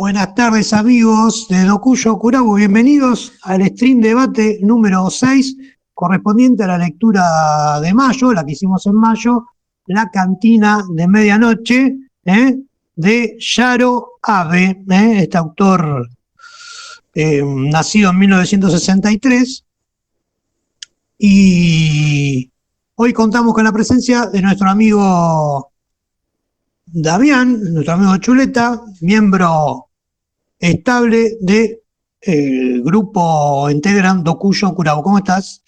Buenas tardes amigos de Docuyo Curabu, bienvenidos al stream debate número 6 correspondiente a la lectura de mayo, la que hicimos en mayo, La cantina de medianoche ¿eh? de Yaro Abe, ¿eh? este autor eh, nacido en 1963. Y hoy contamos con la presencia de nuestro amigo Damián, nuestro amigo Chuleta, miembro estable de el grupo Integran Docuyo Curabo. ¿Cómo estás?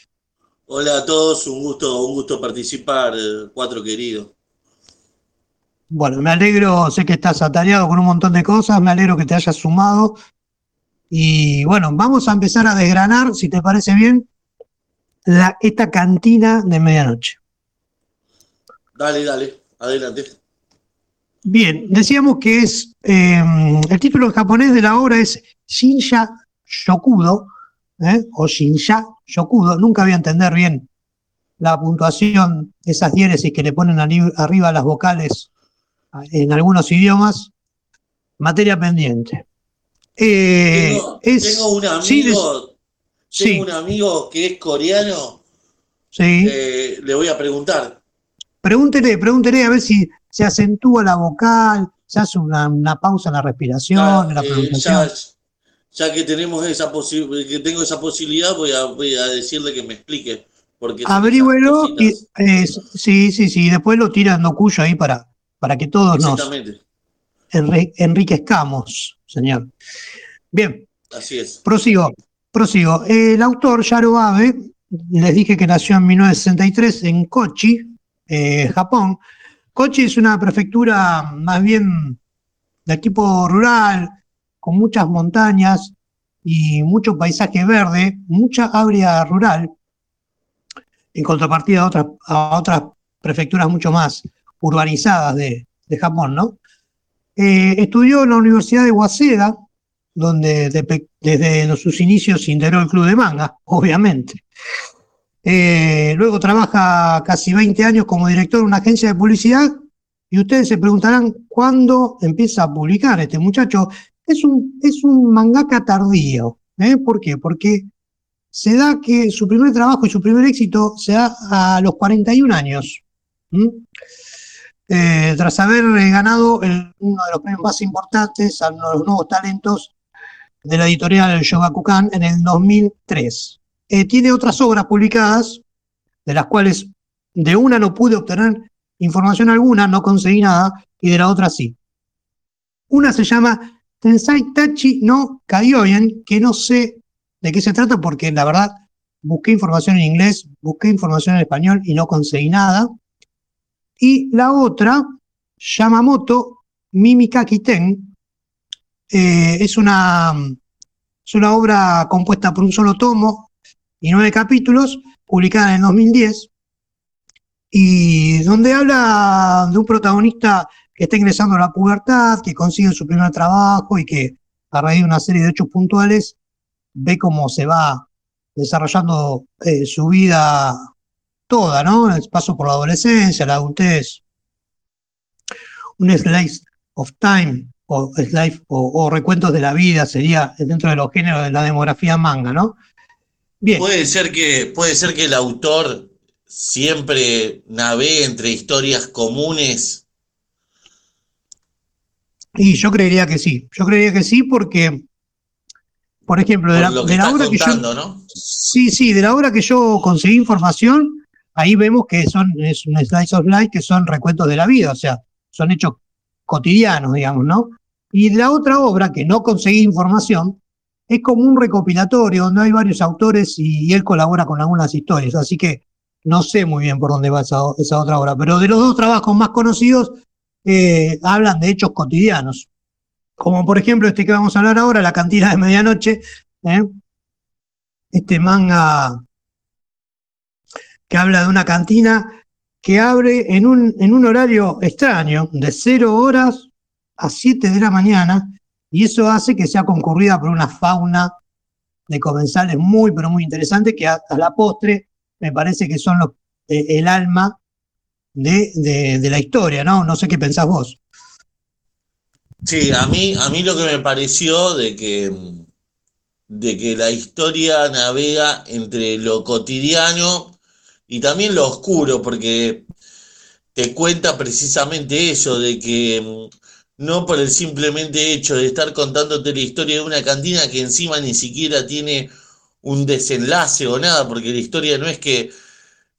Hola a todos, un gusto, un gusto participar, cuatro queridos. Bueno, me alegro, sé que estás atareado con un montón de cosas, me alegro que te hayas sumado. Y bueno, vamos a empezar a desgranar, si te parece bien, la, esta cantina de medianoche. Dale, dale, adelante. Bien, decíamos que es, eh, el título en japonés de la obra es Shinsha Shokudo, ¿eh? o Shinsha Shokudo, nunca voy a entender bien la puntuación, esas diéresis que le ponen arriba las vocales en algunos idiomas, materia pendiente. Eh, tengo, un amigo, tengo un amigo que es coreano. Sí. Eh, le voy a preguntar. Pregúntele, pregúntele a ver si se acentúa la vocal, se hace una, pausa en la respiración, en la eh, pronunciación. Ya, que tenemos esa que tengo esa posibilidad, voy a, voy a decirle que me explique. Porque Averígüelo y sí, sí, sí, después lo tira en cuyo ahí para, para que todos nos enriquezcamos, señor. Bien. Así es. Prosigo, prosigo. El autor, Yaro Abe, les dije que nació en 1963 en Kochi, eh, Japón. Kochi es una prefectura más bien de tipo rural, con muchas montañas y mucho paisaje verde, mucha área rural, en contrapartida a otras, prefecturas mucho más urbanizadas de, Japón, ¿no? Eh, estudió en la Universidad de Waseda, donde desde sus inicios integró el club de manga, obviamente. Eh, luego trabaja casi 20 años como director de una agencia de publicidad y ustedes se preguntarán cuándo empieza a publicar este muchacho. Es un, es un mangaka tardío. ¿eh? ¿Por qué? Porque se da que su primer trabajo y su primer éxito se da a los 41 años. Eh, tras haber ganado uno de los premios más importantes a los nuevos talentos de la editorial Shogakukan en el 2003. Eh, tiene otras obras publicadas, de las cuales de una no pude obtener información alguna, no conseguí nada, y de la otra sí. Una se llama Tensai Tachi no Kaioyen, que no sé de qué se trata porque la verdad busqué información en inglés, busqué información en español y no conseguí nada. Y la otra, Yamamoto Mimikaki Ten, eh, es, una, es una obra compuesta por un solo tomo y nueve capítulos, publicada en el 2010, y donde habla de un protagonista que está ingresando a la pubertad, que consigue su primer trabajo y que a raíz de una serie de hechos puntuales ve cómo se va desarrollando eh, su vida toda, ¿no? El paso por la adolescencia, la adultez, un slice of time o, slice, o, recuentos de la vida sería dentro de los géneros de la demografía manga, ¿no? Bien. Puede ser que, puede ser que el autor siempre navegue entre historias comunes. Y yo creería que sí, yo creería que sí porque, por ejemplo, de la, obra que yo... ¿no? Sí, sí, de la obra que yo conseguí información, ahí vemos que son, es un slice of life, que son recuentos de la vida, o sea, son hechos cotidianos, digamos, ¿no? Y la otra obra, que no conseguí información, es como un recopilatorio donde hay varios autores y, él colabora con algunas historias, así que no sé muy bien por dónde va esa, otra obra, pero de los dos trabajos más conocidos eh, hablan de hechos cotidianos, como por ejemplo este que vamos a hablar ahora, La cantina de medianoche, ¿eh? este manga que habla de una cantina que abre en un, en un horario extraño, de 0 horas a 7 de la mañana, y eso hace que sea concurrida por una fauna de comensales muy, pero muy interesante, que a, la postre me parece que son eh, el alma de, de, la historia, ¿no? No sé qué pensás vos. Sí, a mí, a mí lo que me pareció de que, de que la historia navega entre lo cotidiano y también lo oscuro, porque te cuenta precisamente eso, de que no por el simplemente hecho de estar contándote la historia de una cantina que encima ni siquiera tiene un desenlace o nada, porque la historia no es que,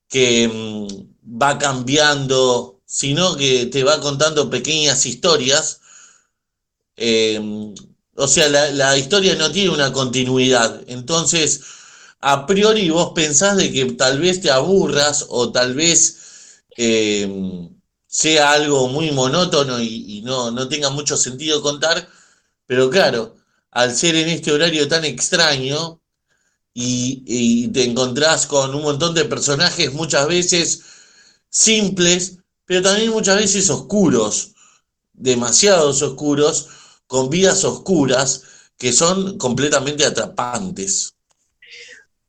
que mm, va cambiando, sino que te va contando pequeñas historias. Em, o sea, la, historia no tiene una continuidad. Entonces, a priori vos pensás de que tal vez te aburras o tal vez em, sea algo muy monótono y, no, no tenga mucho sentido contar, pero claro, al ser en este horario tan extraño, y, te encontrás con un montón de personajes muchas veces simples, pero también muchas veces oscuros, demasiados oscuros, con vidas oscuras que son completamente atrapantes.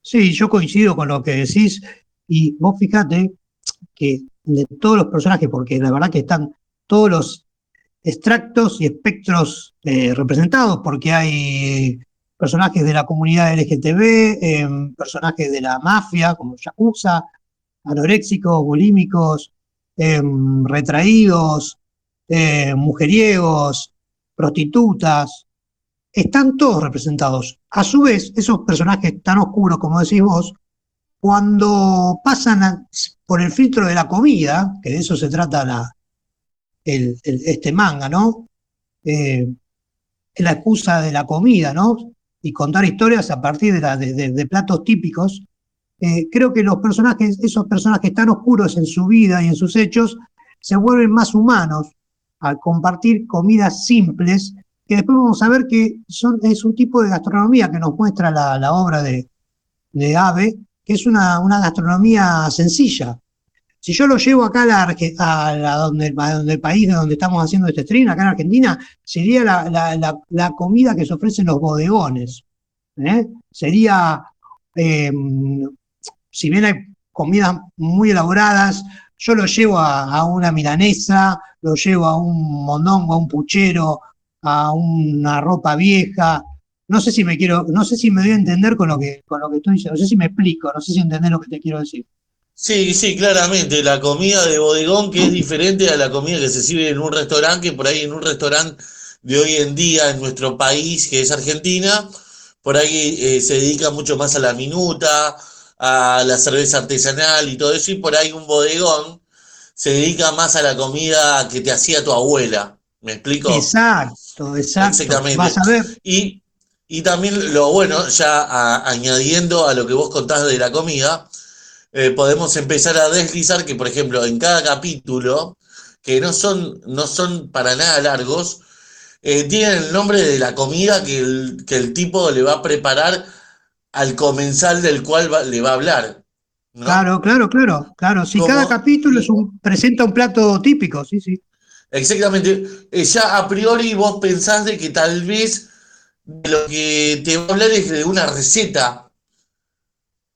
Sí, yo coincido con lo que decís y vos fíjate que de todos los personajes, porque la verdad que están todos los extractos y espectros eh, representados, porque hay personajes de la comunidad LGTB, em, personajes de la mafia, como Yakuza, anoréxicos, bulímicos, em, retraídos, em, mujeriegos, prostitutas, están todos representados. A su vez, esos personajes tan oscuros, como decís vos, cuando pasan por el filtro de la comida, que de eso se trata este manga, ¿no? Eh, la excusa de la comida, ¿no? y contar historias a partir de, platos típicos, eh, creo que los personajes, esos personajes tan oscuros en su vida y en sus hechos, se vuelven más humanos al compartir comidas simples, que después vamos a ver que es un tipo de gastronomía que nos muestra la, obra de, de Ave, que es una, una gastronomía sencilla, si yo lo llevo acá a, la, donde, el país de donde estamos haciendo este stream, acá en Argentina, sería la, comida que se ofrecen los bodegones. ¿eh? Sería, em, si bien hay comidas muy elaboradas, yo lo llevo a, una milanesa, lo llevo a un mondongo, a un puchero, a una ropa vieja. No sé si me quiero, no sé si me voy a entender con lo que, con lo que estoy diciendo, no sé si me explico, no sé si entender lo que te quiero decir. Sí, sí, claramente. La comida de bodegón que es diferente a la comida que se sirve en un restaurante, que por ahí en un restaurante de hoy en día en nuestro país, que es Argentina, por ahí eh, se dedica mucho más a la minuta, a la cerveza artesanal y todo eso, y por ahí un bodegón se dedica más a la comida que te hacía tu abuela. ¿Me explico? Exacto, exacto. Exactamente. Vas a ver. Y, y también lo bueno, ya añadiendo a lo que vos contás de la comida, eh, podemos empezar a deslizar que, por ejemplo, en cada capítulo, que no son, no son para nada largos, eh, tienen el nombre de la comida que el, que el, tipo le va a preparar al comensal del cual le va a hablar. Claro, claro, claro, claro. Si cada capítulo es un, presenta un plato típico, sí, sí. Exactamente. Eh, ya a priori vos pensás de que tal vez lo que te va a hablar es de una receta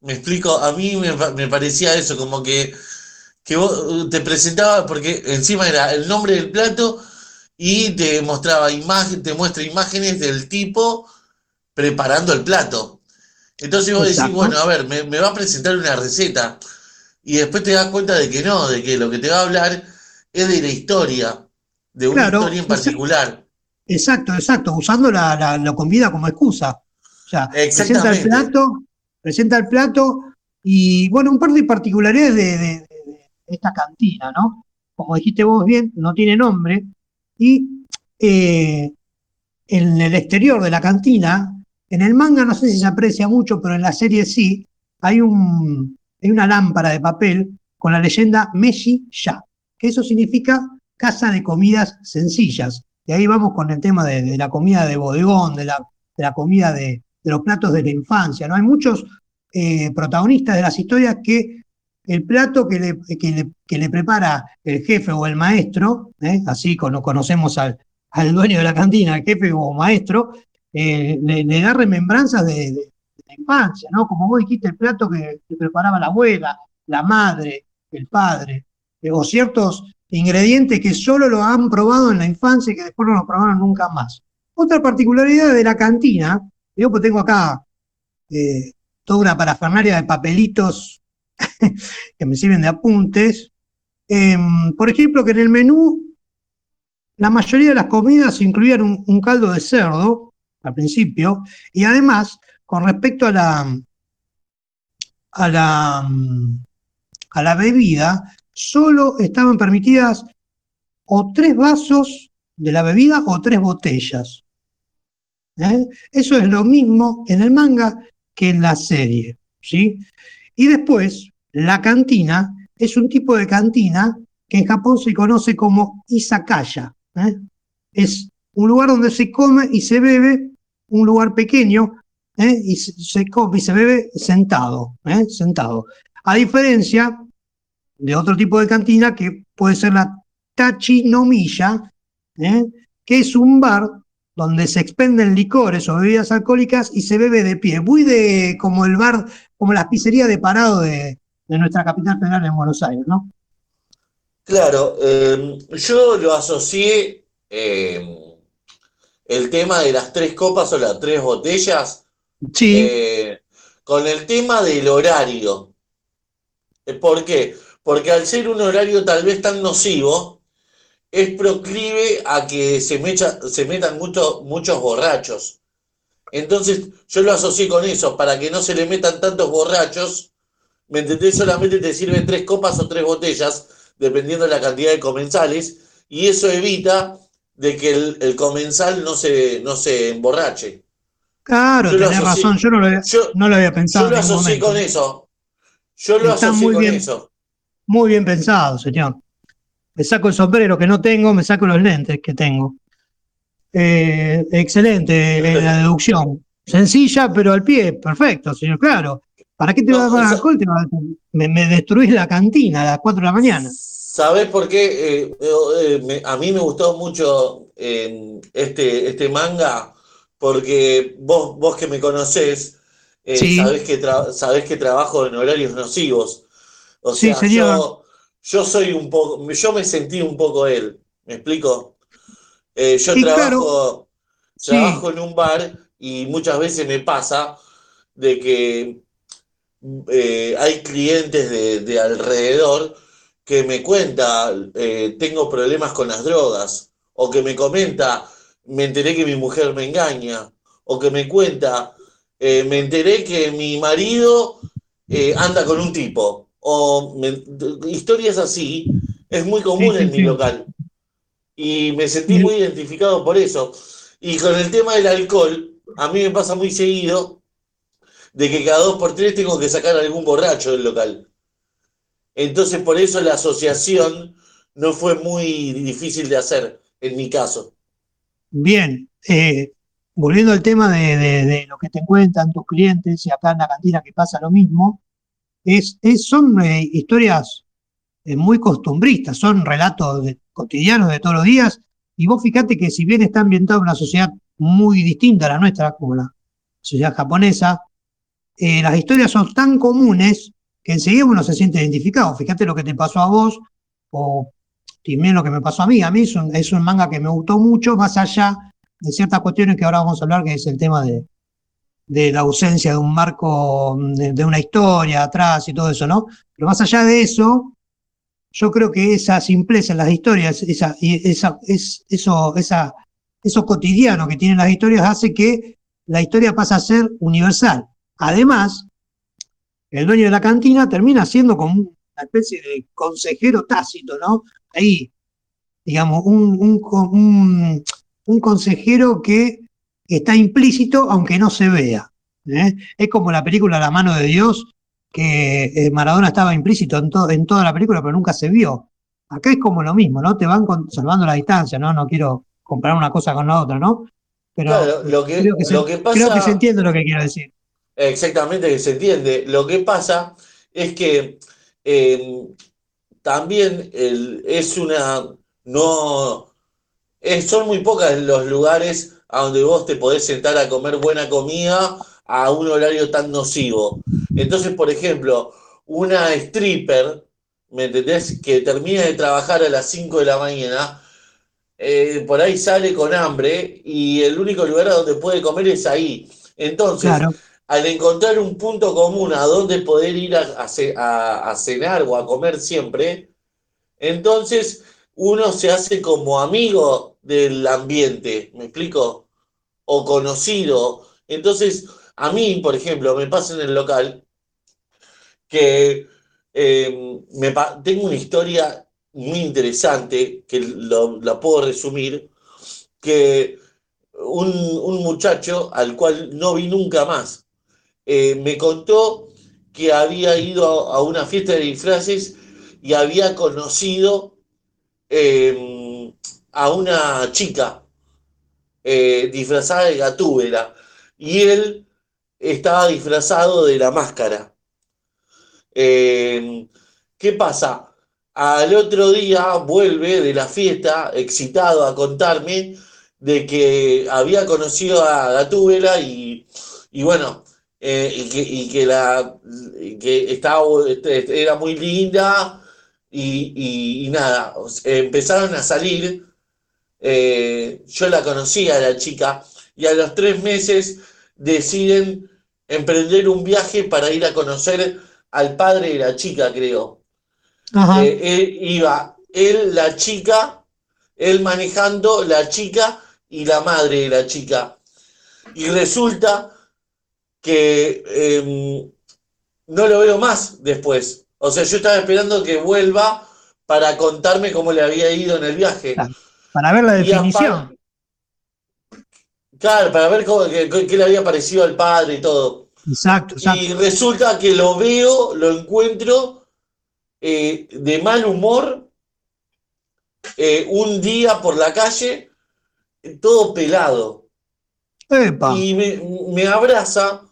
me explico, a mí me, parecía eso, como que, que vos uh, te presentaba, porque encima era el nombre del plato y te mostraba imagen, te muestra imágenes del tipo preparando el plato. Entonces vos decís, bueno, a ver, me, va a presentar una receta. Y después te das cuenta de que no, de que lo que te va a hablar es de la historia, de una historia en particular. Exacto, exacto, usando la, la, comida como excusa. O sea, presenta el plato presenta el plato y, bueno, un par de particularidades de, esta cantina, ¿no? Como dijiste vos bien, no tiene nombre y eh, en el exterior de la cantina, en el manga no sé si se aprecia mucho, pero en la serie sí, hay, un, hay una lámpara de papel con la leyenda Meshi Ya, que eso significa casa de comidas sencillas. Y ahí vamos con el tema de, la comida de bodegón, de la, comida de, los platos de la infancia. ¿no? Hay muchos eh, protagonistas de las historias que el plato que le, que le, prepara el jefe o el maestro, ¿eh? así como conocemos al, al, dueño de la cantina, el jefe o maestro, eh, le, da remembranzas de, la infancia, ¿no? Como vos dijiste, el plato que, preparaba la abuela, la madre, el padre, o ciertos ingredientes que solo lo han probado en la infancia y que después no lo probaron nunca más. Otra particularidad de la cantina, yo pues tengo acá eh, toda una parafernaria de papelitos que me sirven de apuntes. Em, por ejemplo, que en el menú la mayoría de las comidas incluían un, caldo de cerdo al principio y además, con respecto a la, a la, a la bebida, solo estaban permitidas o tres vasos de la bebida o tres botellas. ¿Eh? Eso es lo mismo en el manga que en la serie. ¿sí? Y después, la cantina es un tipo de cantina que en Japón se conoce como izakaya. ¿eh? Es un lugar donde se come y se bebe, un lugar pequeño, ¿eh? y se, come y se bebe sentado, sentado. A diferencia de otro tipo de cantina que puede ser la tachinomiya, que es un bar donde se expenden licores o bebidas alcohólicas y se bebe de pie, muy de como el bar, como la pizzería de parado de, de nuestra capital federal en Buenos Aires, ¿no? Claro, em, yo lo asocié em, el tema de las tres copas o las tres botellas eh, con el tema del horario. Eh, ¿Por qué? Porque al ser un horario tal vez tan nocivo, es proclive a que se, se metan muchos borrachos. Entonces yo lo asocié con eso, para que no se le metan tantos borrachos, ¿me entendés? Solamente te sirven tres copas o tres botellas dependiendo de la cantidad de comensales, y eso evita de que el, comensal no se, no se emborrache. Claro, tenés razón, yo no lo, había pensado. Yo lo asocié con eso. Yo lo asocié muy con bien, eso. Muy bien pensado, señor. Me saco el sombrero que no tengo, me saco los lentes que tengo. Eh, excelente eh, la deducción. Sencilla, pero al pie, perfecto, señor, claro. ¿Para qué te va a dar alcohol? me, me, destruís la cantina a las 4 de la mañana. ¿Sabes por qué? Eh, eh, a mí me gustó mucho este, este manga, porque vos, vos que me conocés, eh, sabés, que sabés que trabajo en horarios nocivos. O sea, yo, yo, soy un poco, yo me sentí un poco él, ¿me explico? yo trabajo, trabajo en un bar y muchas veces me pasa de que eh, hay clientes de, alrededor que me cuenta, eh, tengo problemas con las drogas, o que me comenta, me enteré que mi mujer me engaña, o que me cuenta, eh, me enteré que mi marido anda con un tipo, o historias así, es muy común en mi local. Y me sentí muy identificado por eso. Y con el tema del alcohol, a mí me pasa muy seguido de que cada dos por tres tengo que sacar algún borracho del local. Entonces, por eso la asociación no fue muy difícil de hacer, en mi caso. Bien, eh, volviendo al tema de, lo que te cuentan tus clientes y acá en la cantina que pasa lo mismo, es, son eh, historias eh, muy costumbristas, son relatos cotidianos de todos los días, y vos fíjate que si bien está ambientado en una sociedad muy distinta a la nuestra, como la sociedad japonesa, eh, las historias son tan comunes que enseguida uno se siente identificado. Fíjate lo que te pasó a vos, o también lo que me pasó a mí. A mí es un, manga que me gustó mucho, más allá de ciertas cuestiones que ahora vamos a hablar, que es el tema de, la ausencia de un marco, de, una historia atrás y todo eso, ¿no? Pero más allá de eso, yo creo que esa simpleza en las historias, esa, esa, es, eso, esa, eso cotidiano que tienen las historias hace que la historia pase a ser universal. Además, el dueño de la cantina termina siendo como una especie de consejero tácito, ¿no? Ahí, digamos, un, consejero que está implícito aunque no se vea. ¿eh? Es como la película La mano de Dios, que eh, Maradona estaba implícito en, en toda la película, pero nunca se vio. Acá es como lo mismo, ¿no? Te van conservando la distancia, ¿no? No quiero comparar una cosa con la otra, ¿no? Pero lo que, creo, que creo que se entiende lo que quiero decir. Exactamente, que se entiende. Lo que pasa es que em, también es una. No. son muy pocas los lugares a donde vos te podés sentar a comer buena comida a un horario tan nocivo. Entonces, por ejemplo, una stripper ¿me entendés? Que termina de trabajar a las 5 de la mañana, eh, por ahí sale con hambre y el único lugar donde puede comer es ahí. Entonces, al encontrar un punto común a donde poder ir a, a, cenar o a comer siempre, entonces uno se hace como amigo del ambiente, ¿me explico? O conocido. Entonces, a mí, por ejemplo, me pasa en el local que me, tengo una historia muy interesante que la puedo resumir, que un, un, muchacho al cual no vi nunca más, eh, me contó que había ido a, una fiesta de disfraces y había conocido em, a una chica eh, disfrazada de gatúbela y él estaba disfrazado de la máscara. Em, ¿Qué pasa? Al otro día vuelve de la fiesta excitado a contarme de que había conocido a Gatúbela y, y bueno, eh, y, que, la, que estaba, este, era muy linda y, nada, empezaron a salir, eh, yo la conocía a la chica y a los tres meses deciden emprender un viaje para ir a conocer al padre de la chica, creo. Eh, iba él, la chica, él manejando, la chica y la madre de la chica. Y resulta que em, no lo veo más después. O sea, yo estaba esperando que vuelva para contarme cómo le había ido en el viaje. Para ver la definición. Claro, para ver cómo, qué, le había parecido al padre y todo. Exacto, exacto. Y resulta que lo veo, lo encuentro eh, de mal humor eh, un día por la calle, todo pelado. Y me, me abraza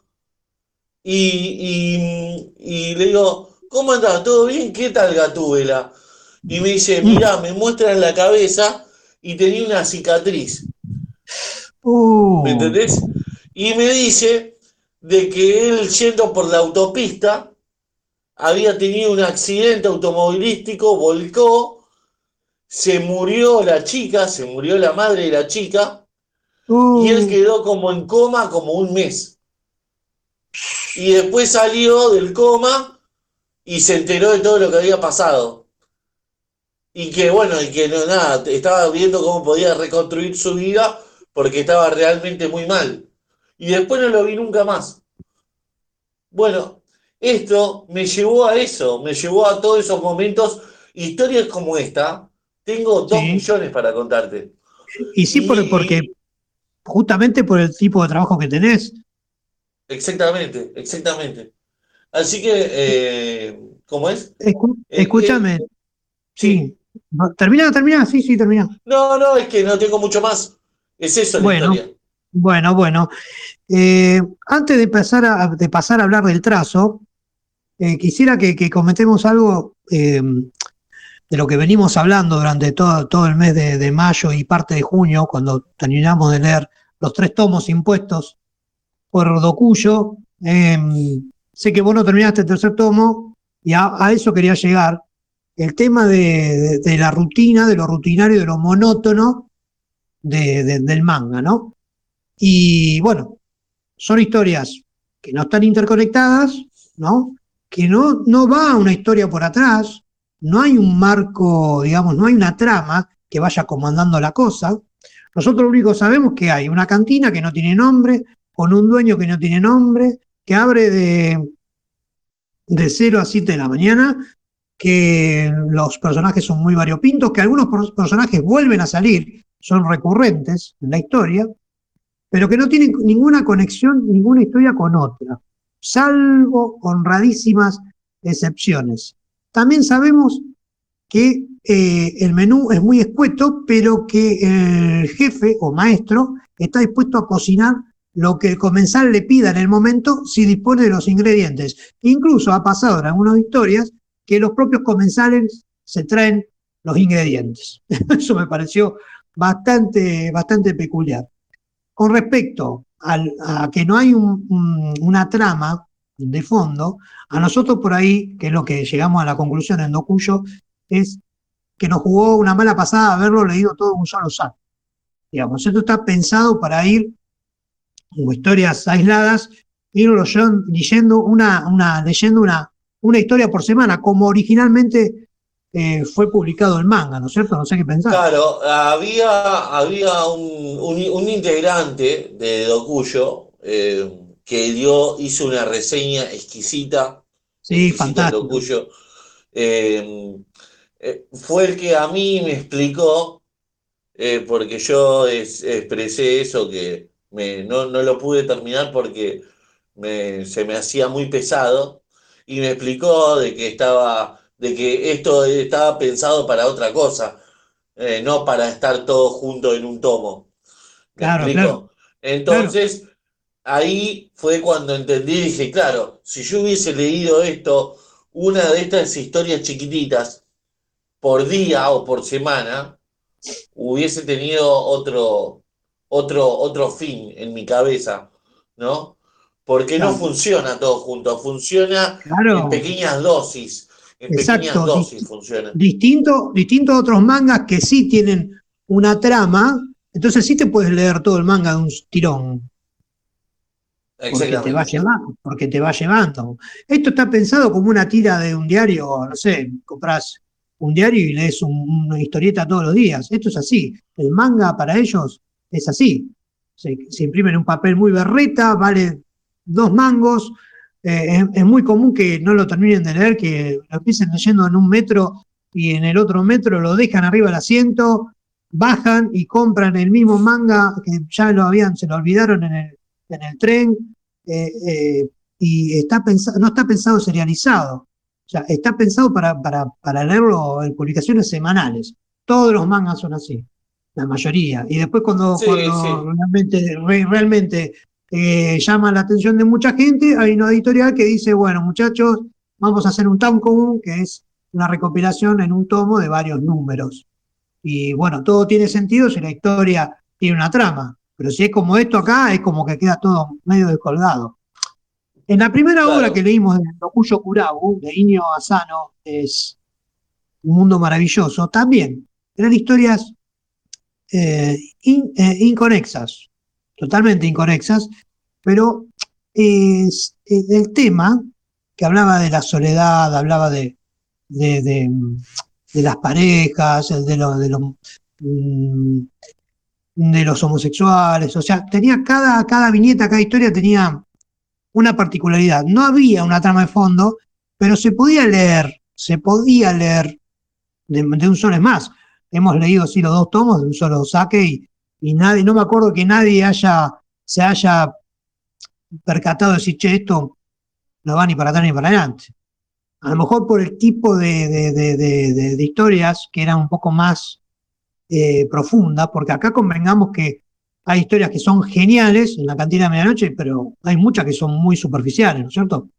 y, le digo, ¿cómo andás? ¿Todo bien? ¿Qué tal Gatúbela? Y me dice, mira, me muestra en la cabeza y tenía una cicatriz. Uh. ¿Me entendés? Y me dice de que él yendo por la autopista había tenido un accidente automovilístico, volcó, se murió la chica, se murió la madre de la chica, y él uh. quedó como en coma como un mes y después salió del coma y se enteró de todo lo que había pasado. Y que bueno, y que no, nada, estaba viendo cómo podía reconstruir su vida porque estaba realmente muy mal. Y después no lo vi nunca más. Bueno, esto me llevó a eso, me llevó a todos esos momentos, historias como esta. Tengo dos millones para contarte. Y sí, porque justamente por el tipo de trabajo que tenés, Exactamente, exactamente. Así que, eh, ¿cómo es? Eh, escúchame. Eh, sí. Termina, termina, sí, sí, termina. No, no, es que no tengo mucho más. Es eso la bueno, historia. Bueno, bueno. antes de pasar, a, de pasar a hablar del trazo, quisiera que, comentemos algo de lo que venimos hablando durante todo, todo el mes de, de, mayo y parte de junio, cuando terminamos de leer los tres tomos impuestos por Dokuyo. Em, sé que vos no terminaste el tercer tomo y a, eso quería llegar. El tema de, la rutina, de lo rutinario, de lo monótono del manga, ¿no? Y bueno, son historias que no están interconectadas, ¿no? Que no, no va una historia por atrás, no hay un marco, digamos, no hay una trama que vaya comandando la cosa. Nosotros lo único sabemos que hay una cantina que no tiene nombre, con un dueño que no tiene nombre, que abre de, de 0 a 7 de la mañana, que los personajes son muy variopintos, que algunos personajes vuelven a salir, son recurrentes en la historia, pero que no tienen ninguna conexión, ninguna historia con otra, salvo honradísimas excepciones. También sabemos que eh, el menú es muy escueto, pero que el jefe o maestro está dispuesto a cocinar lo que el comensal le pida en el momento si dispone de los ingredientes. Incluso ha pasado en algunas historias que los propios comensales se traen los ingredientes. Eso me pareció bastante, bastante peculiar. Con respecto a que no hay una trama de fondo, a nosotros por ahí, que es lo que llegamos a la conclusión en Dokuyo, es que nos jugó una mala pasada haberlo leído todo en un solo saco. Digamos, esto está pensado para ir como historias aisladas, irlo leyendo una, una, leyendo una, una historia por semana, como originalmente eh, fue publicado el manga, ¿no es cierto? No sé qué pensar. Claro, había, había un, un, integrante de Dokuyo eh, que dio, hizo una reseña exquisita. Sí, fantástico. Eh, fue el que a mí me explicó, porque yo expresé eso, que me, no, no, lo pude terminar porque me, se me hacía muy pesado, y me explicó de que estaba de que esto estaba pensado para otra cosa, eh, no para estar todos juntos en un tomo. claro, Entonces, ahí fue cuando entendí y dije, claro, si yo hubiese leído esto, una de estas historias chiquititas, por día o por semana, hubiese tenido otro, otro, otro fin en mi cabeza, ¿no? Porque no funciona todo junto, funciona en pequeñas dosis. Exacto. Distinto, distinto a otros mangas que sí tienen una trama, entonces sí te puedes leer todo el manga de un tirón. Porque te, va llevando, porque te va llevando. Esto está pensado como una tira de un diario, no sé, compras un diario y lees una historieta todos los días. Esto es así. El manga para ellos es así. Se, se imprime en un papel muy berreta, vale dos mangos, eh, es, muy común que no lo terminen de leer, que lo empiecen leyendo en un metro y en el otro metro lo dejan arriba del asiento, bajan y compran el mismo manga que ya lo habían, se lo olvidaron en el, en el tren, eh, eh, y está pensado, no está pensado serializado, o sea, está pensado para, para, para leerlo en publicaciones semanales. Todos los mangas son así, la mayoría. Y después cuando, realmente, realmente eh, llama la atención de mucha gente, hay una editorial que dice, bueno muchachos, vamos a hacer un tomo común, que es una recopilación en un tomo de varios números. Y bueno, todo tiene sentido si la historia tiene una trama, pero si es como esto acá, es como que queda todo medio descolgado. En la primera obra que leímos de Rokuyo Kurabu, de Inio Asano, es Un mundo maravilloso, también eran historias eh, eh, inconexas, totalmente inconexas, pero es, el tema que hablaba de la soledad, hablaba de, de, las parejas, de, mm, de los homosexuales, o sea, tenía cada, cada viñeta, cada historia tenía una particularidad. No había una trama de fondo, pero se podía leer, se podía leer de, un solo es más. Hemos leído así los dos tomos de un solo saque y, y nadie, no me acuerdo que nadie haya, se haya percatado de decir, che, esto no va ni para atrás ni para adelante. A lo mejor por el tipo de, historias que eran un poco más eh, profundas, porque acá convengamos que hay historias que son geniales en la cantina de medianoche, pero hay muchas que son muy superficiales, ¿no es cierto?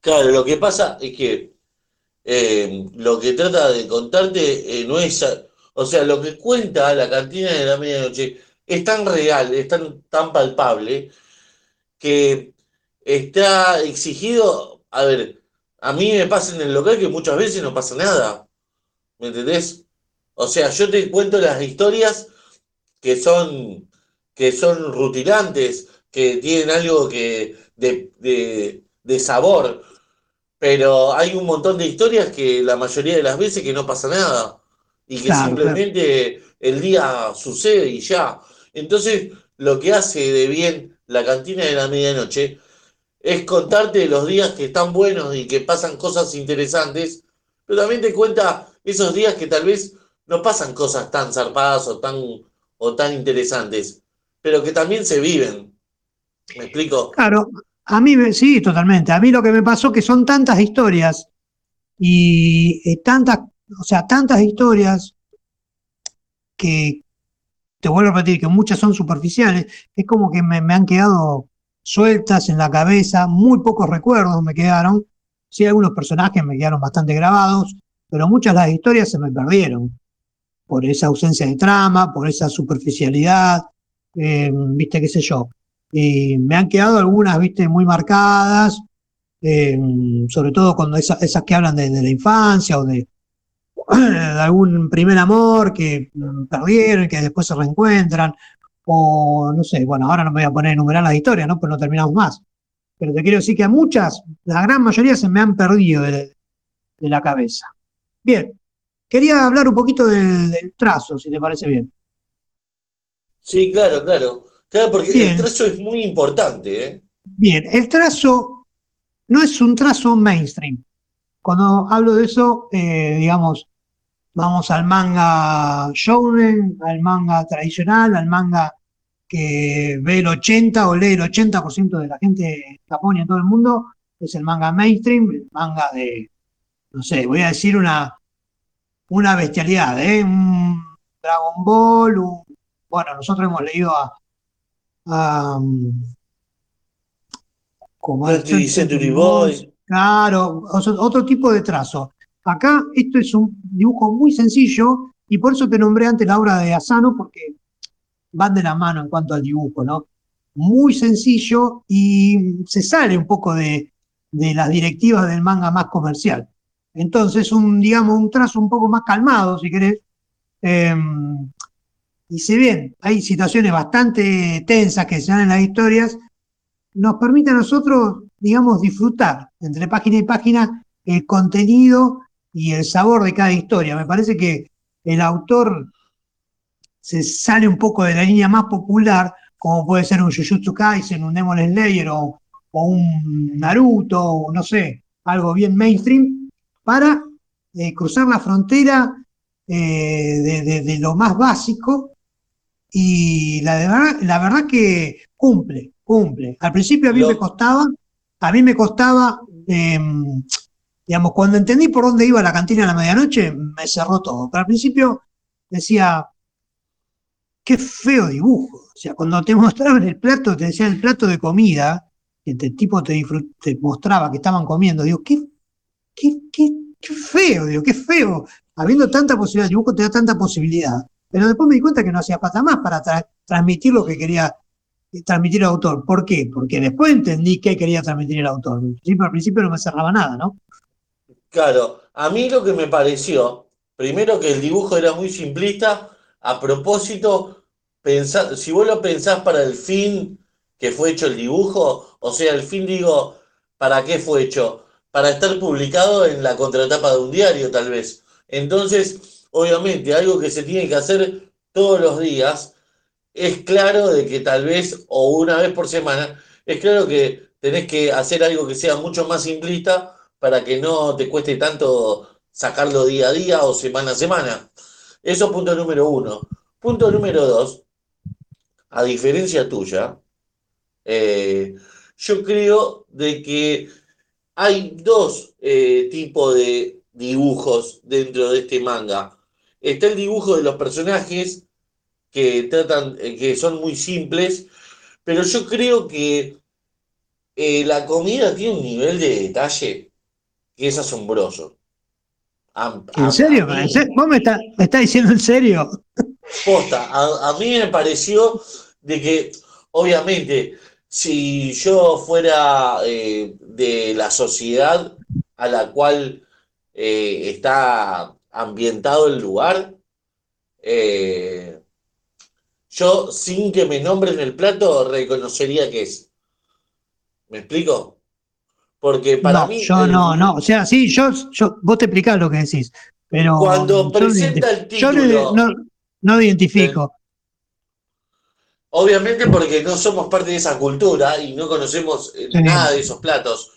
Claro, lo que pasa es que eh, lo que trata de contarte eh, no es o sea, lo que cuenta la cantina de la medianoche es tan real, es tan, tan palpable, que está exigido, a ver, a mí me pasa en el local que muchas veces no pasa nada, ¿me entendés? O sea, yo te cuento las historias que son, que son rutilantes, que tienen algo que, de, de sabor, pero hay un montón de historias que la mayoría de las veces que no pasa nada y que simplemente el día sucede y ya. Entonces, lo que hace de bien la cantina de la medianoche es contarte los días que están buenos y que pasan cosas interesantes, pero también te cuenta esos días que tal vez no pasan cosas tan zarpadas o tan, o tan interesantes, pero que también se viven. ¿Me explico? Claro, a mí sí, totalmente. A mí lo que me pasó que son tantas historias y eh, tantas o sea, tantas historias que, te vuelvo a repetir, que muchas son superficiales, es como que me, han quedado sueltas en la cabeza, muy pocos recuerdos me quedaron, sí algunos personajes me quedaron bastante grabados, pero muchas de las historias se me perdieron por esa ausencia de trama, por esa superficialidad, eh, viste, qué sé yo. y me han quedado algunas, viste, muy marcadas, eh, sobre todo cuando esas, esas que hablan de, la infancia o de, algún primer amor que perdieron y que después se reencuentran, o no sé, bueno, ahora no me voy a poner a enumerar las historias, ¿no? Pues no terminamos más. Pero te quiero decir que a muchas, la gran mayoría se me han perdido de, la cabeza. Bien, quería hablar un poquito del, trazo, si te parece bien. Sí, claro, claro. Claro, porque el trazo es muy importante. ¿eh? Bien, el trazo no es un trazo mainstream. Cuando hablo de eso, eh, digamos, vamos al manga shounen, al manga tradicional, al manga que ve el 80 o lee el 80% de la gente en Japón y en todo el mundo, es el manga mainstream, el manga de, no sé, voy a decir una, una bestialidad, ¿eh? un Dragon Ball, bueno, nosotros hemos leído a, a como Century Boy. Claro, otro tipo de trazo. Acá esto es un dibujo muy sencillo y por eso te nombré antes la obra de Asano, porque van de la mano en cuanto al dibujo, ¿no? Muy sencillo y se sale un poco de, las directivas del manga más comercial. Entonces, un, digamos, un trazo un poco más calmado, si querés. Em, y si bien hay situaciones bastante tensas que se dan en las historias, nos permite a nosotros, digamos, disfrutar entre página y página el contenido y el sabor de cada historia. Me parece que el autor se sale un poco de la línea más popular, como puede ser un Jujutsu Kaisen, un Demon Slayer o, un Naruto, o no sé, algo bien mainstream, para eh, cruzar la frontera eh, de, lo más básico y la, verdad, la verdad que cumple, cumple. Al principio a mí me costaba, a mí me costaba, em, digamos, cuando entendí por dónde iba la cantina a la medianoche, me cerró todo. Pero al principio decía, qué feo dibujo. O sea, cuando te mostraban el plato, te decían el plato de comida, que el tipo te, mostraba que estaban comiendo, digo, qué, qué, qué, qué feo, digo, qué feo. Habiendo tanta posibilidad, el dibujo te da tanta posibilidad. Pero después me di cuenta que no hacía falta más para transmitir lo que quería transmitir el autor. ¿Por qué? Porque después entendí qué quería transmitir el autor. Al principio no me cerraba nada, ¿no? Claro, a mí lo que me pareció, primero que el dibujo era muy simplista, a propósito, si vos lo pensás para el fin que fue hecho el dibujo, o sea, el fin digo, ¿para qué fue hecho? Para estar publicado en la contratapa de un diario, tal vez. Entonces, obviamente, algo que se tiene que hacer todos los días, es claro de que tal vez, o una vez por semana, es claro que tenés que hacer algo que sea mucho más simplista para que no te cueste tanto sacarlo día a día o semana a semana. Eso punto número uno. Punto número dos, a diferencia tuya, eh, yo creo de que hay dos eh, tipos de dibujos dentro de este manga. Está el dibujo de los personajes que tratan, eh, que son muy simples, pero yo creo que la comida tiene un nivel de detalle que es asombroso. ¿En serio? ¿Vos me, estás diciendo en serio? Posta, a, mí me pareció de que, obviamente, si yo fuera eh, de la sociedad a la cual eh, está ambientado el lugar, eh, yo sin que me nombren el plato reconocería que es. ¿Me explico? Porque para mí. Yo no, no. O sea, sí, yo, yo, vos te explicás lo que decís. Pero. Cuando presenta el título. Yo no, no identifico. Obviamente porque no somos parte de esa cultura y no conocemos eh, nada de esos platos.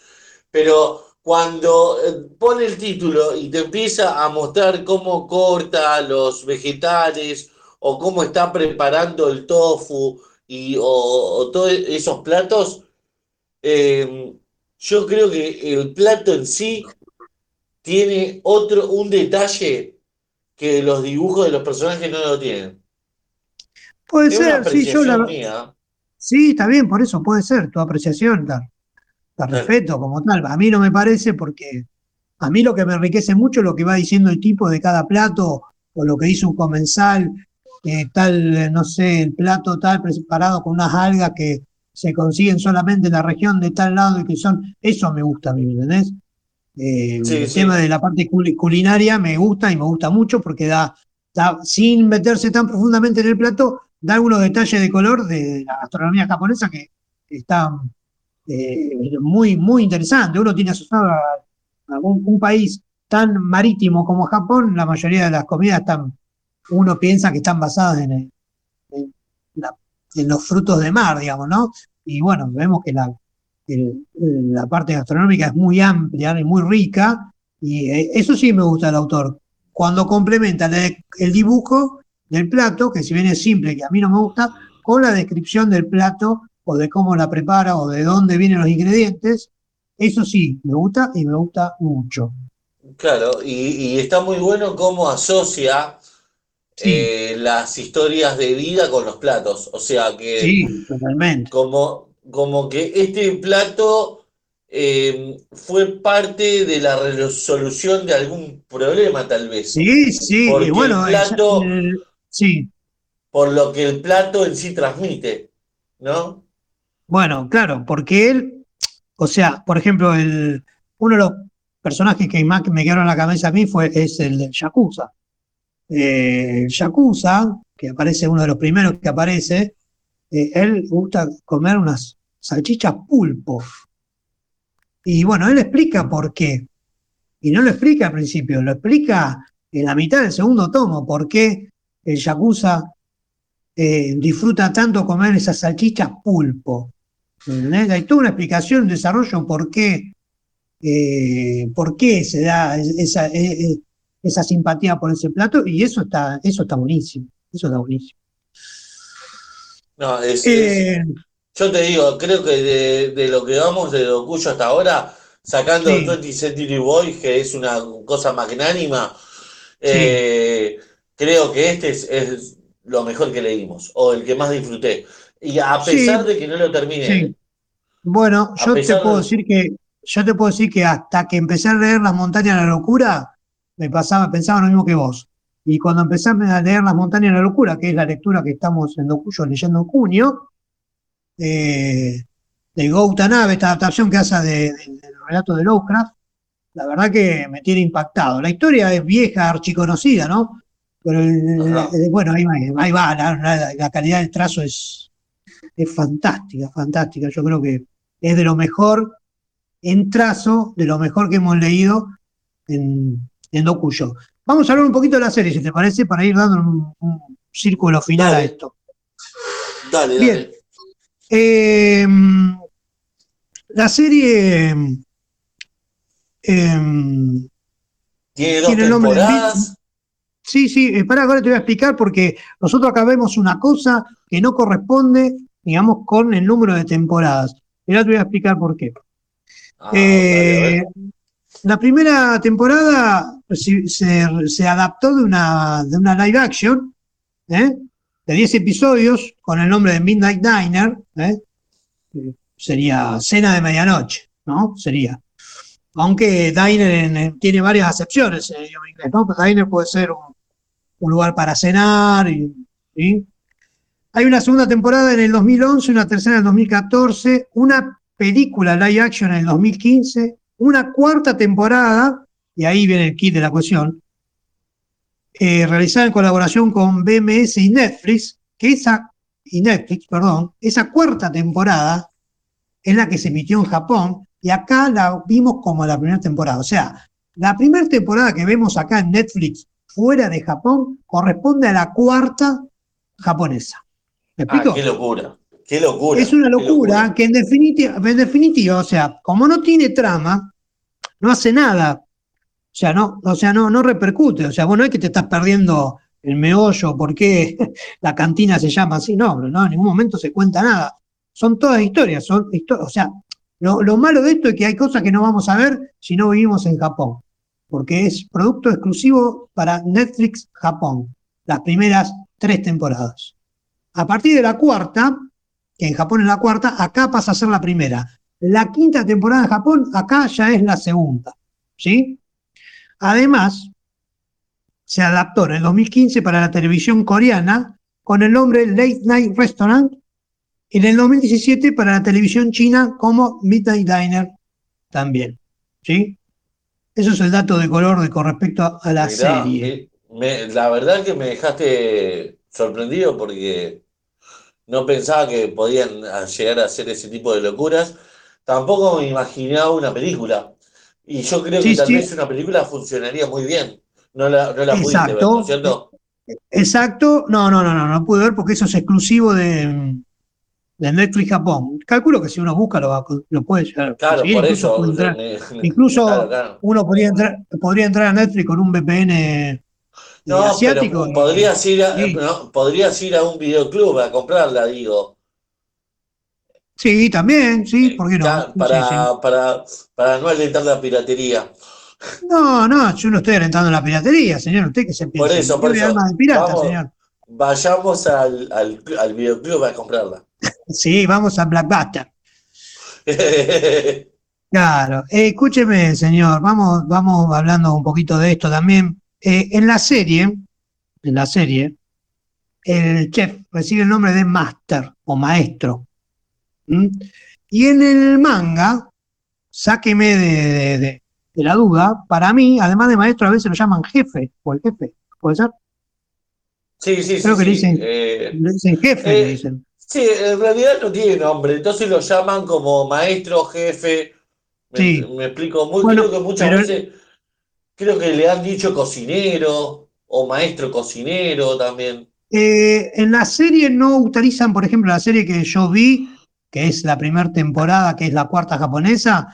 Pero cuando eh, pone el título y te empieza a mostrar cómo corta los vegetales o cómo está preparando el tofu y, o, todos esos platos, eh, yo creo que el plato en sí tiene otro, un detalle que los dibujos de los personajes no lo tienen. Puede ser, sí, yo la... Sí, está bien, por eso puede ser, tu apreciación, la, respeto como tal. A mí no me parece porque a mí lo que me enriquece mucho es lo que va diciendo el tipo de cada plato o lo que dice un comensal, tal, no sé, el plato tal preparado con unas algas que se consiguen solamente en la región de tal lado y que son, eso me gusta a mí, ¿me entendés? Eh, el tema de la parte culinaria me gusta y me gusta mucho porque da, sin meterse tan profundamente en el plato, da algunos detalles de color de la gastronomía japonesa que están eh, muy, muy interesantes. Uno tiene asociado a, un, país tan marítimo como Japón, la mayoría de las comidas están, uno piensa que están basadas en, los frutos de mar, digamos, ¿no? Y bueno, vemos que la, parte gastronómica es muy amplia y muy rica, y eh, eso sí me gusta el autor. Cuando complementa el dibujo del plato, que si bien es simple, que a mí no me gusta, con la descripción del plato o de cómo la prepara o de dónde vienen los ingredientes, eso sí, me gusta y me gusta mucho. Claro, y, está muy bueno cómo asocia eh, las historias de vida con los platos. O sea que. Sí, totalmente. Como, como que este plato eh, fue parte de la resolución de algún problema, tal vez. Sí, sí, Porque bueno, el plato, sí. Por lo que el plato en sí transmite, ¿no? Bueno, claro, porque él, o sea, por ejemplo, el, uno de los personajes que más me quedaron en la cabeza a mí fue, es el del Yakuza. Eh, Yakuza, que aparece uno de los primeros que aparece, eh, él gusta comer unas salchichas pulpo. Y bueno, él explica por qué. Y no lo explica al principio, lo explica en la mitad del segundo tomo, por qué el Yakuza eh, disfruta tanto comer esas salchichas pulpo. Hay toda una explicación, un desarrollo por qué, eh, por qué se da esa, esa, simpatía por ese plato, y eso está, eso está buenísimo. Eso está buenísimo. No, es, eh, yo te digo, creo que de, lo que vamos de Dokuyo hasta ahora, sacando sí. 20 Century Boys, que es una cosa magnánima, eh, creo que este es, lo mejor que leímos, o el que más disfruté. Y a pesar de que no lo terminé. Bueno, yo te puedo decir que yo te puedo decir que hasta que empecé a leer Las montañas de la locura, me pasaba, pensaba lo mismo que vos. Y cuando empecé a leer Las montañas de la locura, que es la lectura que estamos en Dokuyo leyendo en junio, eh, de Goutanabe, esta adaptación que hace del relato de Lovecraft, la verdad que me tiene impactado. La historia es vieja, archiconocida, ¿no? Pero bueno, ahí, va, la, calidad del trazo es, es fantástica, fantástica. Yo creo que es de lo mejor en trazo, de lo mejor que hemos leído en, en Dokuyo. Vamos a hablar un poquito de la serie, si te parece, para ir dando un, círculo final a esto. Dale, dale. Bien. Em, la serie em, tiene dos temporadas. Sí, sí, para ahora te voy a explicar porque nosotros acá vemos una cosa que no corresponde, digamos, con el número de temporadas. Y ahora te voy a explicar por qué. Ah, eh, la primera temporada se, adaptó de una, de una live action, ¿eh? de 10 episodios con el nombre de Midnight Diner, ¿eh? sería cena de medianoche, ¿no? Sería. Aunque diner tiene varias acepciones en inglés, ¿no? Pues diner puede ser un, lugar para cenar, y, Hay una segunda temporada en el 2011, una tercera en el 2014, una película live action en el 2015, una cuarta temporada, y ahí viene el kit de la cuestión, eh, realizada en colaboración con BMS y Netflix, que esa, y Netflix, perdón, esa cuarta temporada es la que se emitió en Japón y acá la vimos como la primera temporada. O sea, la primera temporada que vemos acá en Netflix fuera de Japón corresponde a la cuarta japonesa. ¿Me ah, explico? qué locura. Qué locura. Es una locura, que en definitiva, en definitiva, o sea, como no tiene trama, no hace nada. O sea, no, o sea, no, no repercute. O sea, bueno, es que te estás perdiendo el meollo, por qué la cantina se llama así, no, en ningún momento se cuenta nada. Son todas historias, son o sea, lo, malo de esto es que hay cosas que no vamos a ver si no vivimos en Japón, porque es producto exclusivo para Netflix Japón, las primeras tres temporadas. A partir de la cuarta, que en Japón es la cuarta, acá pasa a ser la primera. La quinta temporada en Japón, acá ya es la segunda. ¿Sí? Además, se adaptó en el 2015 para la televisión coreana con el nombre Late Night Restaurant en el 2017 para la televisión china como Midnight Diner también. ¿Sí? Eso es el dato de color de, con respecto a la serie. la verdad que me dejaste sorprendido porque no pensaba que podían llegar a hacer ese tipo de locuras. Tampoco me imaginaba una película. Y yo creo que tal vez una película funcionaría muy bien. No la, no la pudiste ver, ¿no es cierto? Exacto. No, no, no, no, no pude ver porque eso es exclusivo de, de Netflix Japón. Calculo que si uno busca lo, lo puede llegar. Claro, por eso. incluso uno podría entrar, podría entrar a Netflix con un VPN eh, no, asiático. Pero podrías, ir a, podrías ir a un videoclub a comprarla, digo. Sí, también, sí, ¿por qué no? Para, Para, para no alentar la piratería. No, no, yo no estoy alentando la piratería, señor. Usted que se piensa. Por eso, por eso. Vayamos al, al, al, videoclub a comprarla. sí, vamos a Blackbuster. claro. Eh, escúcheme, señor, vamos, vamos hablando un poquito de esto también. Eh, en la serie, en la serie, el chef recibe el nombre de Master o Maestro. Y en el manga, sáqueme de, la duda, para mí, además de maestro, a veces lo llaman jefe o el jefe, ¿puede ser? Sí, sí, Creo sí. que sí. Eh, le, dicen, jefe, eh, dicen. Sí, en realidad no tiene nombre, entonces lo llaman como maestro, jefe. Me, sí. me explico, muy, creo que muchas veces, creo que le han dicho cocinero o maestro cocinero también. Eh, en la serie no utilizan, por ejemplo, la serie que yo vi, que es la primera temporada, que es la cuarta japonesa,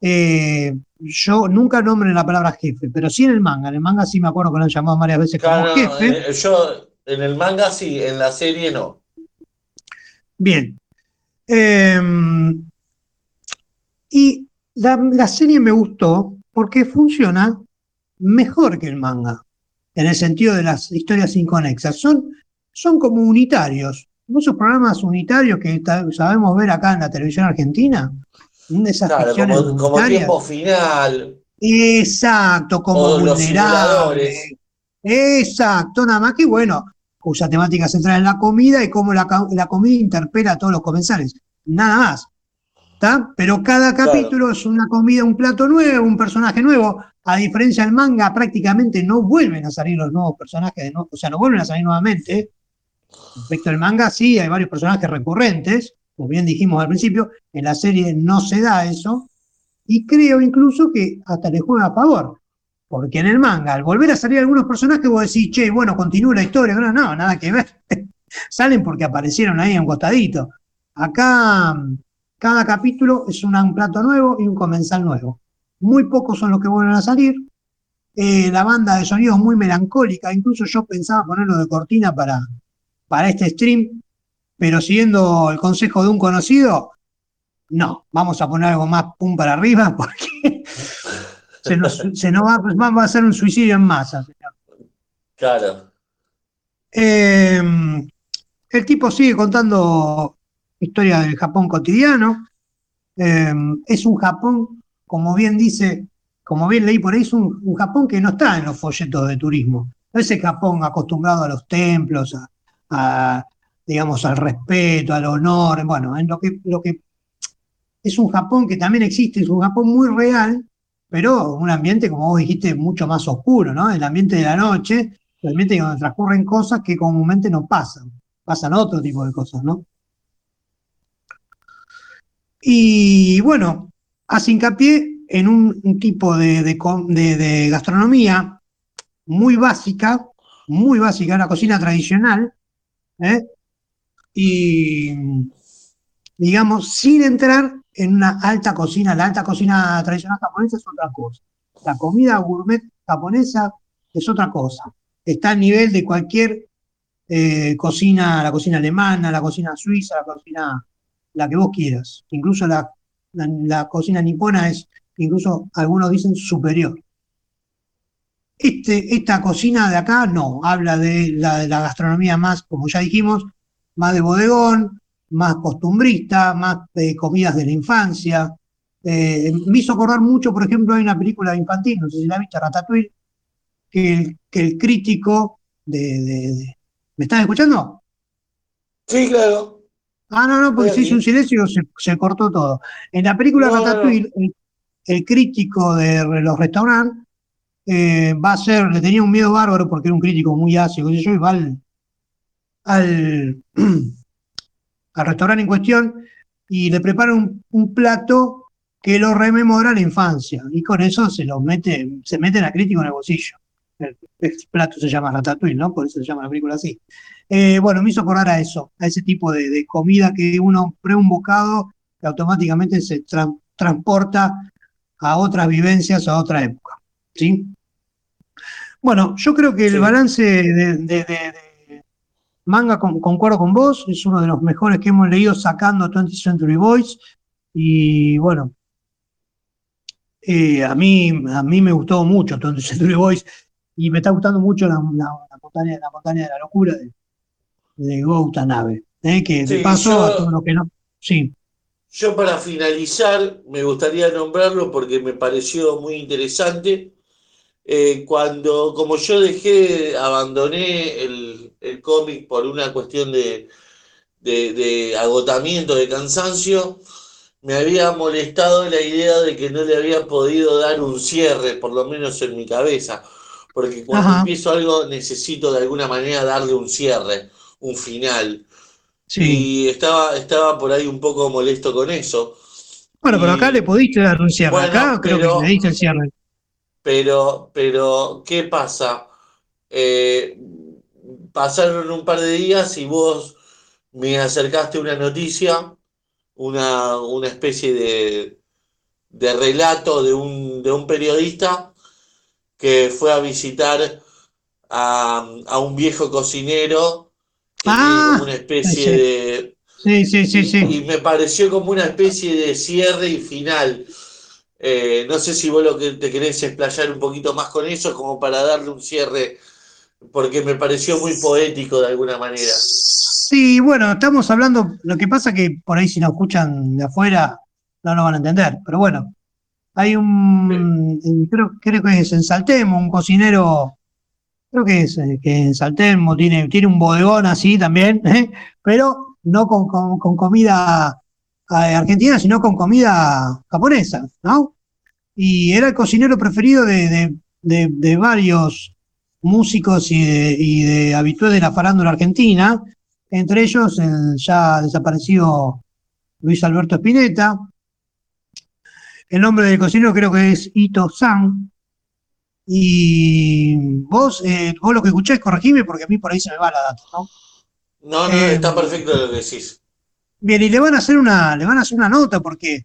eh, yo nunca nombré la palabra jefe, pero sí en el manga. En el manga sí me acuerdo que lo han llamado varias veces como jefe. Eh, yo en el manga sí, en la serie no. Bien. Em, y la, serie me gustó porque funciona mejor que el manga, en el sentido de las historias inconexas. Son, son como unitarios muchos programas unitarios que sabemos ver acá en la televisión argentina. De esas claro, como, tiempo final. Exacto, como vulnerable. Exacto, nada más que bueno, cuya temática central en la comida y cómo la, comida interpela a todos los comensales. Nada más. ¿Está? Pero cada capítulo es una comida, un plato nuevo, un personaje nuevo. A diferencia del manga, prácticamente no vuelven a salir los nuevos personajes, ¿no? o sea, no vuelven a salir nuevamente Respecto al manga, sí, hay varios personajes recurrentes, como bien dijimos al principio, en la serie no se da eso, y creo incluso que hasta le juega a favor, porque en el manga, al volver a salir algunos personajes, vos decís, che, bueno, continúa la historia, no, no, nada que ver. Salen porque aparecieron ahí en un costadito. Acá, cada capítulo es un plato nuevo y un comensal nuevo. Muy pocos son los que vuelven a salir. Eh, la banda de sonido es muy melancólica, incluso yo pensaba ponerlo de cortina para, para este stream, pero siguiendo el consejo de un conocido, no, vamos a poner algo más pum para arriba porque se nos, va, a hacer un suicidio en masa. Claro. Em, el tipo sigue contando historia del Japón cotidiano. Em, es un Japón, como bien dice, como bien leí por ahí, es un, un, Japón que no está en los folletos de turismo. No es el Japón acostumbrado a los templos, a, digamos, al respeto, al honor, bueno, en lo que, lo que es un Japón que también existe, es un Japón muy real, pero un ambiente, como vos dijiste, mucho más oscuro, ¿no? El ambiente de la noche, el ambiente donde transcurren cosas que comúnmente no pasan, pasan otro tipo de cosas, ¿no? Y bueno, hace hincapié en un, tipo de, de, gastronomía muy básica, muy básica, la cocina tradicional, ¿eh? Y, digamos, sin entrar en una alta cocina, la alta cocina tradicional japonesa es otra cosa. La comida gourmet japonesa es otra cosa. Está al nivel de cualquier eh, cocina, la cocina alemana, la cocina suiza, la cocina, la que vos quieras. Incluso la, la cocina nipona es, incluso algunos dicen superior. Este, esta cocina de acá no, habla de la, gastronomía más, como ya dijimos, más de bodegón, más costumbrista, más de comidas de la infancia. Eh, me hizo acordar mucho, por ejemplo, hay una película infantil, no sé si la viste, Ratatouille, que el, que el crítico de, ¿Me estás escuchando? Sí, claro. Ah, no, no, porque se hizo un silencio y se, cortó todo. En la película Ratatouille, El, crítico de los restaurantes eh, va a ser, le tenía un miedo bárbaro porque era un crítico muy ácido, y va al, al, restaurante en cuestión y le prepara un, plato que lo rememora la infancia y con eso se lo mete, se mete la crítica en el bolsillo. El, plato se llama Ratatouille, ¿no? Por eso se llama la película así. Eh, bueno, me hizo acordar a eso, a ese tipo de, comida que uno prueba un bocado que automáticamente se transporta a otras vivencias, a otra época. ¿Sí? Bueno, yo creo que el balance de, manga, concuerdo con vos, es uno de los mejores que hemos leído sacando 20th Century Boys. Y bueno, eh, a, mí, a mí me gustó mucho 20th Century Boys y me está gustando mucho la, montaña, la montaña de la locura de, de Gautanabe. ¿eh? que de paso a todo lo que no. Sí. Yo para finalizar me gustaría nombrarlo porque me pareció muy interesante. Eh, cuando, como yo dejé, abandoné el, cómic por una cuestión de, de, agotamiento, de cansancio, me había molestado la idea de que no le había podido dar un cierre, por lo menos en mi cabeza, porque cuando empiezo algo necesito de alguna manera darle un cierre, un final. Y estaba, estaba por ahí un poco molesto con eso. Bueno, pero acá le pudiste dar un cierre. acá creo que le diste el cierre. Pero, pero, ¿qué pasa? Eh, pasaron un par de días y vos me acercaste una noticia, una, una especie de, de relato de un, de un periodista que fue a visitar a, a un viejo cocinero ah, una especie de... Sí, sí, sí, sí. Y me pareció como una especie de cierre y final. Eh, no sé si vos lo que te querés explayar un poquito más con eso, como para darle un cierre, porque me pareció muy poético de alguna manera. Sí, bueno, estamos hablando, lo que pasa que por ahí si nos escuchan de afuera no lo van a entender, pero bueno, hay un, creo, creo que es en Saltemo, un cocinero creo que es eh, que en Saltelmo tiene, tiene un bodegón así también, ¿eh? pero no con, comida eh, argentina, sino con comida japonesa, ¿no? Y era el cocinero preferido de, varios músicos y de, y de habituales de la farándula argentina, entre ellos el ya desaparecido Luis Alberto Spinetta. El nombre del cocinero creo que es Ito San, y vos, eh, vos lo que escuchás, corregime porque a mí por ahí se me va la data, ¿no? No, no, está eh, perfecto lo que decís. Bien, y le van a hacer una, le van a hacer una nota porque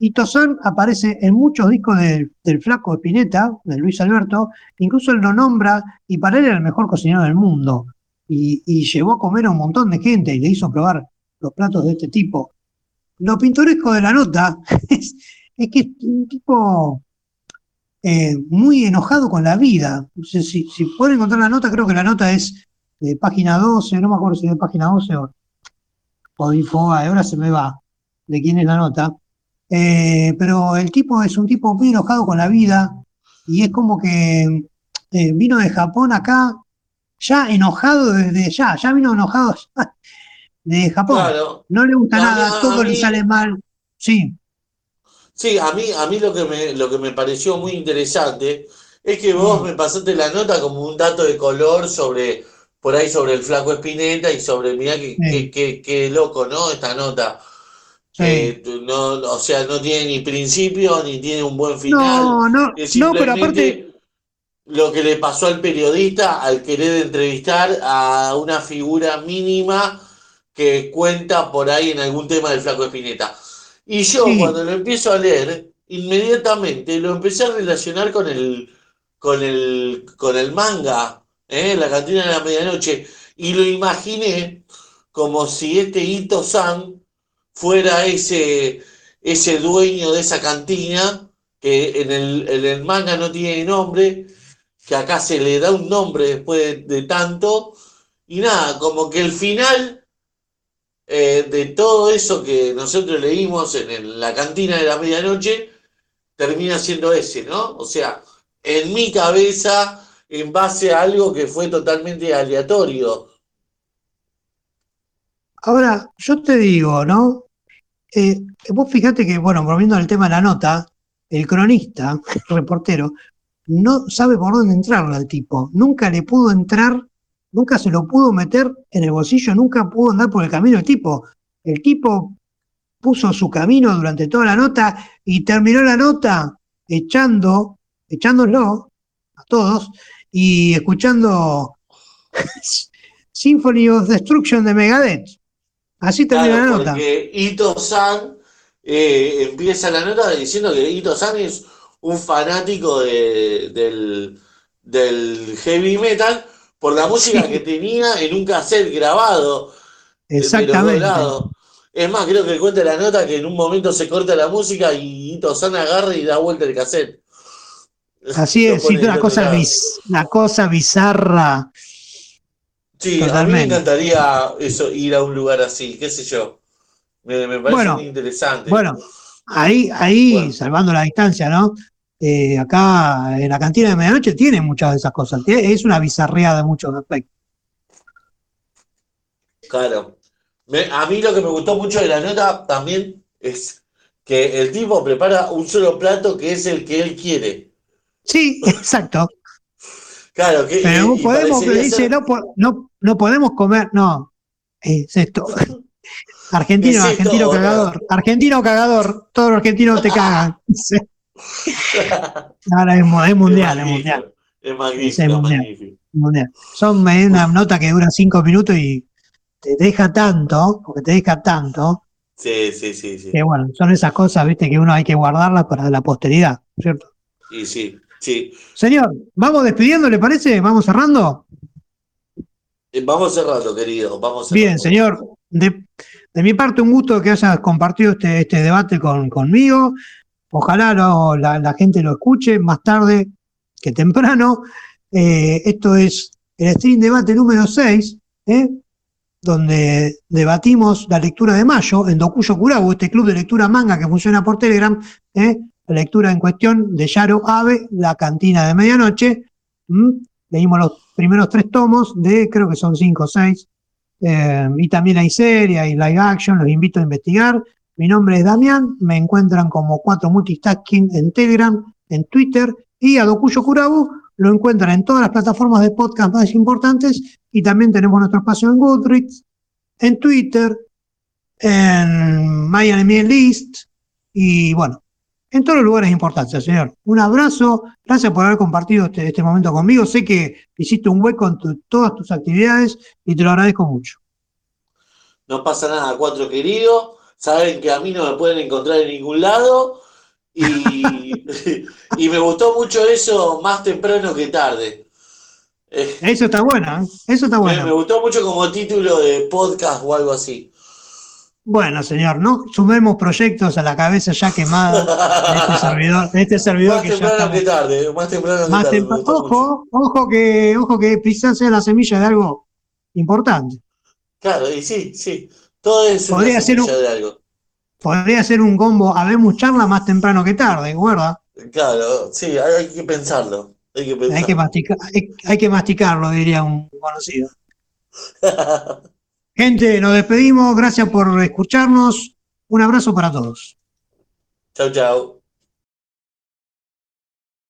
Itosan aparece en muchos discos del flaco de Pineta, de Luis Alberto, incluso él lo nombra y para él era el mejor cocinero del mundo. Y, y llevó a comer a un montón de gente y le hizo probar los platos de este tipo. Lo pintoresco de la nota es, es que es un tipo eh, muy enojado con la vida. Si, si, pueden encontrar la nota, creo que la nota es de página 12, no me acuerdo si es de página 12 o, o de ahora se me va de quién es la nota. Eh, pero el tipo es un tipo muy enojado con la vida y es como que eh, vino de Japón acá, ya enojado desde ya, ya vino enojado de Japón. No le gusta nada, todo le sale mal. Sí. Sí, a mí, a mí lo, que me, lo que me pareció muy interesante es que vos mm. me pasaste la nota como un dato de color sobre, por ahí sobre el flaco Espineta y sobre, mira qué loco, ¿no? Esta nota. Eh, no, o sea, no tiene ni principio ni tiene un buen final. No, no, no pero aparte. Lo que le pasó al periodista al querer entrevistar a una figura mínima que cuenta por ahí en algún tema del flaco Espineta. Y yo cuando lo empiezo a leer, inmediatamente lo empecé a relacionar con el, con el, con el manga, ¿eh? la cantina de la medianoche, y lo imaginé como si este Ito-san fuera ese, ese dueño de esa cantina, que en el, en el manga no tiene nombre, que acá se le da un nombre después de tanto, y nada, como que el final eh, de todo eso que nosotros leímos en la cantina de la medianoche, termina siendo ese, ¿no? O sea, en mi cabeza, en base a algo que fue totalmente aleatorio. Ahora, yo te digo, ¿no? Eh, vos fíjate que, bueno, volviendo al tema de la nota, el cronista, el reportero, no sabe por dónde entrarle al tipo. Nunca le pudo entrar, nunca se lo pudo meter en el bolsillo, nunca pudo andar por el camino del tipo. El tipo puso su camino durante toda la nota y terminó la nota echando, echándolo a todos y escuchando Symphony of Destruction de Megadeth. Así termina la nota. Porque Ito San eh, empieza la nota diciendo que Ito San es un fanático del, heavy metal por la música que tenía en un cassette grabado. Exactamente. Es más, creo que cuenta la nota que en un momento se corta la música y Ito San agarra y da vuelta el cassette. Así es, sí, una cosa, una cosa bizarra. Sí, a mí me encantaría eso, ir a un lugar así, qué sé yo. Me, parece muy interesante. Bueno, ahí, ahí salvando la distancia, ¿no? Eh, acá en la cantina de medianoche tiene muchas de esas cosas. Es una bizarreada de muchos aspectos. Claro. a mí lo que me gustó mucho de la nota también es que el tipo prepara un solo plato que es el que él quiere. Sí, exacto. Claro, que. Pero podemos, dice, no, no, no podemos comer, no, es esto. Argentino, argentino cagador. Argentino cagador. Todos los argentinos te cagan. Ahora es, mundial, es mundial. Es magnífico, es mundial. Son una nota que dura cinco minutos y te deja tanto, porque te deja tanto. Sí, sí, sí, sí. Que bueno, son esas cosas, viste, que uno hay que guardarlas para la posteridad, ¿cierto? Sí, sí, sí. Señor, vamos despidiendo, ¿le parece? ¿Vamos cerrando? Eh, vamos cerrando, querido. Vamos cerrando. Bien, señor. De, mi parte, un gusto que hayas compartido este, este debate con, conmigo. Ojalá la, gente lo escuche más tarde que temprano. Eh, esto es el Stream Debate número 6, ¿eh? donde debatimos la lectura de mayo en Dokuyo Kurabu, este club de lectura manga que funciona por Telegram. La lectura en cuestión de Yaro Ave, La Cantina de Medianoche. Leímos los primeros tres tomos de, creo que son cinco o seis, eh, y también hay serie, hay live action, los invito a investigar. Mi nombre es Damián, me encuentran como cuatro multitasking en Telegram, en Twitter, y a Dokuyo Kurabu lo encuentran en todas las plataformas de podcast más importantes, y también tenemos nuestro espacio en Goodreads, en Twitter, en List, y bueno, en todos los lugares importantes, señor. Un abrazo, gracias por haber compartido este, este momento conmigo. Sé que hiciste un hueco en todas tus actividades y te lo agradezco mucho. No pasa nada, cuatro queridos. Saben que a mí no me pueden encontrar en ningún lado. Y, y me gustó mucho eso más temprano que tarde. Eso está bueno, ¿eh? eso está bueno. me gustó mucho como título de podcast o algo así. Bueno, señor, no sumemos proyectos a la cabeza ya quemada de este servidor, de este servidor más que temprano ya que tarde, más temprano que tarde. ojo, ojo que, ojo que quizás sea la semilla de algo importante. Claro, y sí, sí. Todo es podría ser un, de algo. Podría ser un combo, habemos charla más temprano que tarde, ¿verdad? Claro, sí, hay, que pensarlo. Hay que, pensarlo. Hay, que masticar, hay que masticarlo, diría un conocido. Gente, nos despedimos. Gracias por escucharnos. Un abrazo para todos. Chao, chao.